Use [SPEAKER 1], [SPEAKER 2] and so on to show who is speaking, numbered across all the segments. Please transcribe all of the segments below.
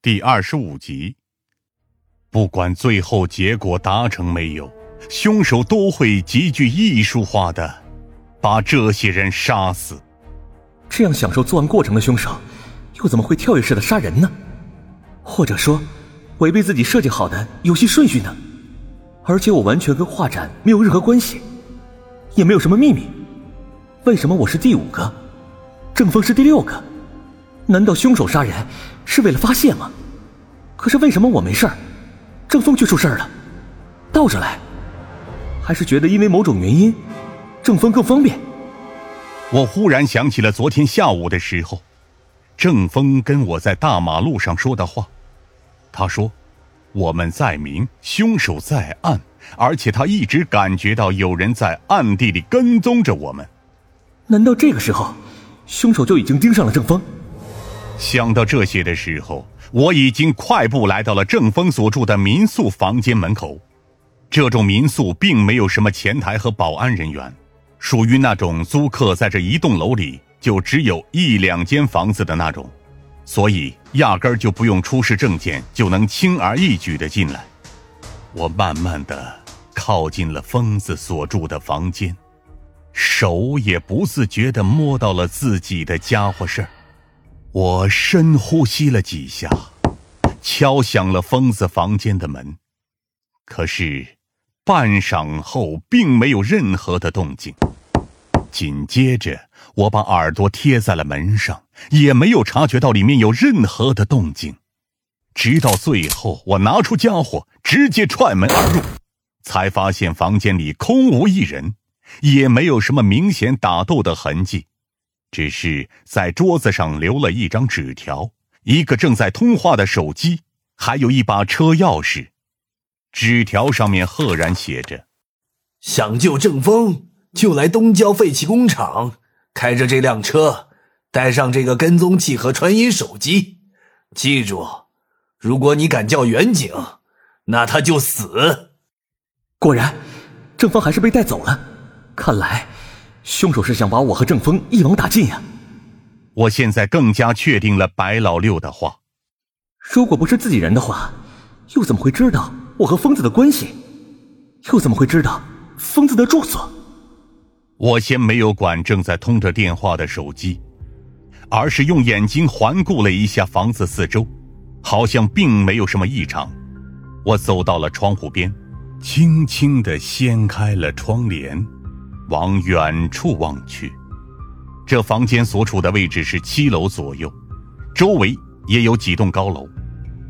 [SPEAKER 1] 第二十五集。不管最后结果达成没有，凶手都会极具艺术化的把这些人杀死。
[SPEAKER 2] 这样享受作案过程的凶手，又怎么会跳跃式的杀人呢？或者说，违背自己设计好的游戏顺序呢？而且我完全跟画展没有任何关系，也没有什么秘密。为什么我是第五个，郑峰是第六个？难道凶手杀人是为了发泄吗？可是为什么我没事儿，郑峰却出事儿了？倒着来，还是觉得因为某种原因，郑峰更方便？
[SPEAKER 1] 我忽然想起了昨天下午的时候，郑峰跟我在大马路上说的话。他说：“我们在明，凶手在暗，而且他一直感觉到有人在暗地里跟踪着我们。”
[SPEAKER 2] 难道这个时候，凶手就已经盯上了郑峰？
[SPEAKER 1] 想到这些的时候，我已经快步来到了郑峰所住的民宿房间门口。这种民宿并没有什么前台和保安人员，属于那种租客在这一栋楼里就只有一两间房子的那种，所以压根儿就不用出示证件就能轻而易举的进来。我慢慢的靠近了疯子所住的房间，手也不自觉的摸到了自己的家伙事儿。我深呼吸了几下，敲响了疯子房间的门，可是半晌后并没有任何的动静。紧接着，我把耳朵贴在了门上，也没有察觉到里面有任何的动静。直到最后，我拿出家伙直接踹门而入，才发现房间里空无一人，也没有什么明显打斗的痕迹。只是在桌子上留了一张纸条，一个正在通话的手机，还有一把车钥匙。纸条上面赫然写着：“
[SPEAKER 3] 想救郑风，就来东郊废弃工厂，开着这辆车，带上这个跟踪器和传音手机。记住，如果你敢叫远景，那他就死。”
[SPEAKER 2] 果然，郑峰还是被带走了。看来。凶手是想把我和郑峰一网打尽呀！
[SPEAKER 1] 我现在更加确定了白老六的话。
[SPEAKER 2] 如果不是自己人的话，又怎么会知道我和疯子的关系？又怎么会知道疯子的住所？
[SPEAKER 1] 我先没有管正在通着电话的手机，而是用眼睛环顾了一下房子四周，好像并没有什么异常。我走到了窗户边，轻轻的掀开了窗帘。往远处望去，这房间所处的位置是七楼左右，周围也有几栋高楼。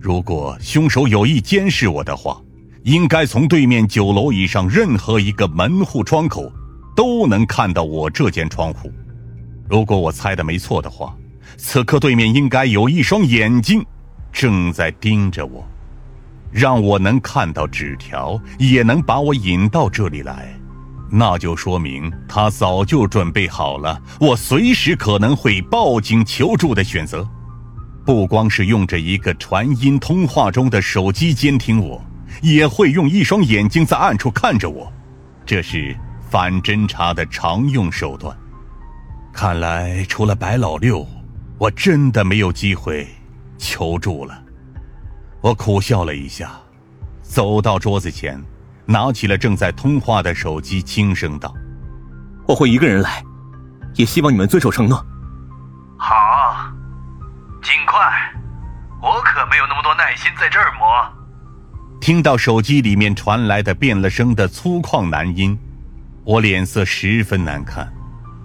[SPEAKER 1] 如果凶手有意监视我的话，应该从对面九楼以上任何一个门户窗口都能看到我这间窗户。如果我猜的没错的话，此刻对面应该有一双眼睛正在盯着我，让我能看到纸条，也能把我引到这里来。那就说明他早就准备好了，我随时可能会报警求助的选择。不光是用着一个传音通话中的手机监听我，也会用一双眼睛在暗处看着我，这是反侦查的常用手段。看来除了白老六，我真的没有机会求助了。我苦笑了一下，走到桌子前。拿起了正在通话的手机，轻声道：“
[SPEAKER 2] 我会一个人来，也希望你们遵守承诺。”“
[SPEAKER 3] 好，尽快，我可没有那么多耐心在这儿磨。”
[SPEAKER 1] 听到手机里面传来的变了声的粗犷男音，我脸色十分难看，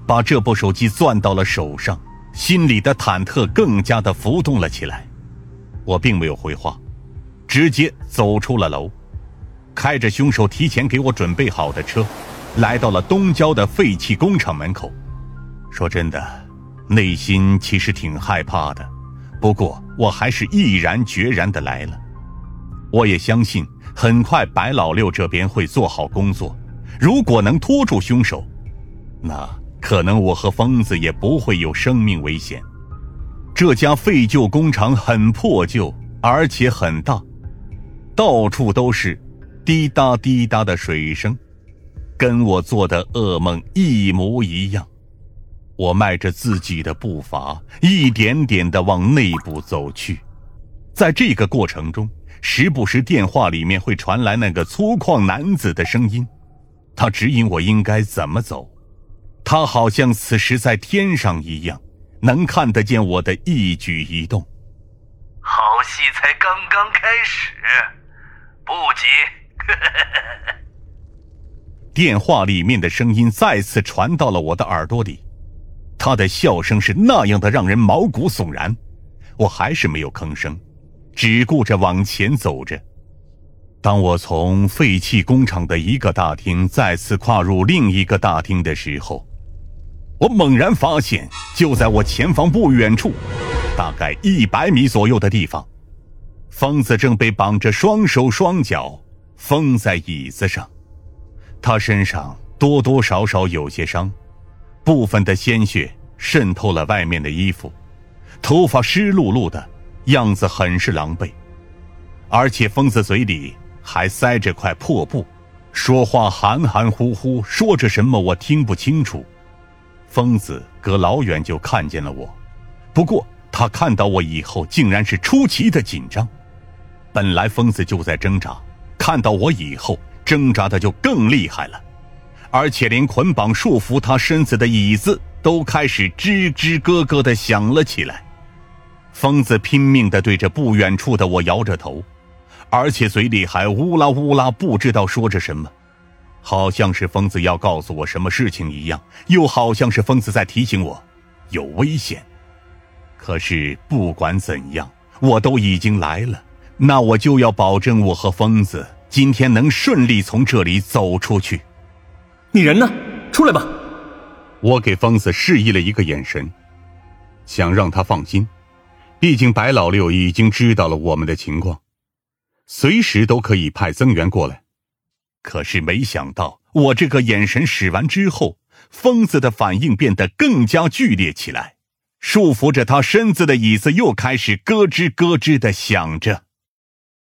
[SPEAKER 1] 把这部手机攥到了手上，心里的忐忑更加的浮动了起来。我并没有回话，直接走出了楼。开着凶手提前给我准备好的车，来到了东郊的废弃工厂门口。说真的，内心其实挺害怕的，不过我还是毅然决然的来了。我也相信，很快白老六这边会做好工作。如果能拖住凶手，那可能我和疯子也不会有生命危险。这家废旧工厂很破旧，而且很大，到处都是。滴答滴答的水声，跟我做的噩梦一模一样。我迈着自己的步伐，一点点的往内部走去。在这个过程中，时不时电话里面会传来那个粗犷男子的声音，他指引我应该怎么走。他好像此时在天上一样，能看得见我的一举一动。
[SPEAKER 3] 好戏才刚刚开始，不急。
[SPEAKER 1] 电话里面的声音再次传到了我的耳朵里，他的笑声是那样的让人毛骨悚然。我还是没有吭声，只顾着往前走着。当我从废弃工厂的一个大厅再次跨入另一个大厅的时候，我猛然发现，就在我前方不远处，大概一百米左右的地方，疯子正被绑着双手双脚，封在椅子上。他身上多多少少有些伤，部分的鲜血渗透了外面的衣服，头发湿漉漉的，样子很是狼狈。而且疯子嘴里还塞着块破布，说话含含糊糊，说着什么我听不清楚。疯子隔老远就看见了我，不过他看到我以后，竟然是出奇的紧张。本来疯子就在挣扎，看到我以后，挣扎的就更厉害了，而且连捆绑束缚他身子的椅子都开始吱吱咯咯的响了起来。疯子拼命的对着不远处的我摇着头，而且嘴里还呜啦呜啦，不知道说着什么。好像是疯子要告诉我什么事情一样，又好像是疯子在提醒我有危险。可是不管怎样，我都已经来了，那我就要保证我和疯子今天能顺利从这里走出去。
[SPEAKER 2] 你人呢？出来吧！
[SPEAKER 1] 我给疯子示意了一个眼神，想让他放心，毕竟白老六已经知道了我们的情况，随时都可以派增援过来。可是没想到，我这个眼神使完之后，疯子的反应变得更加剧烈起来，束缚着他身子的椅子又开始咯吱咯吱的响着。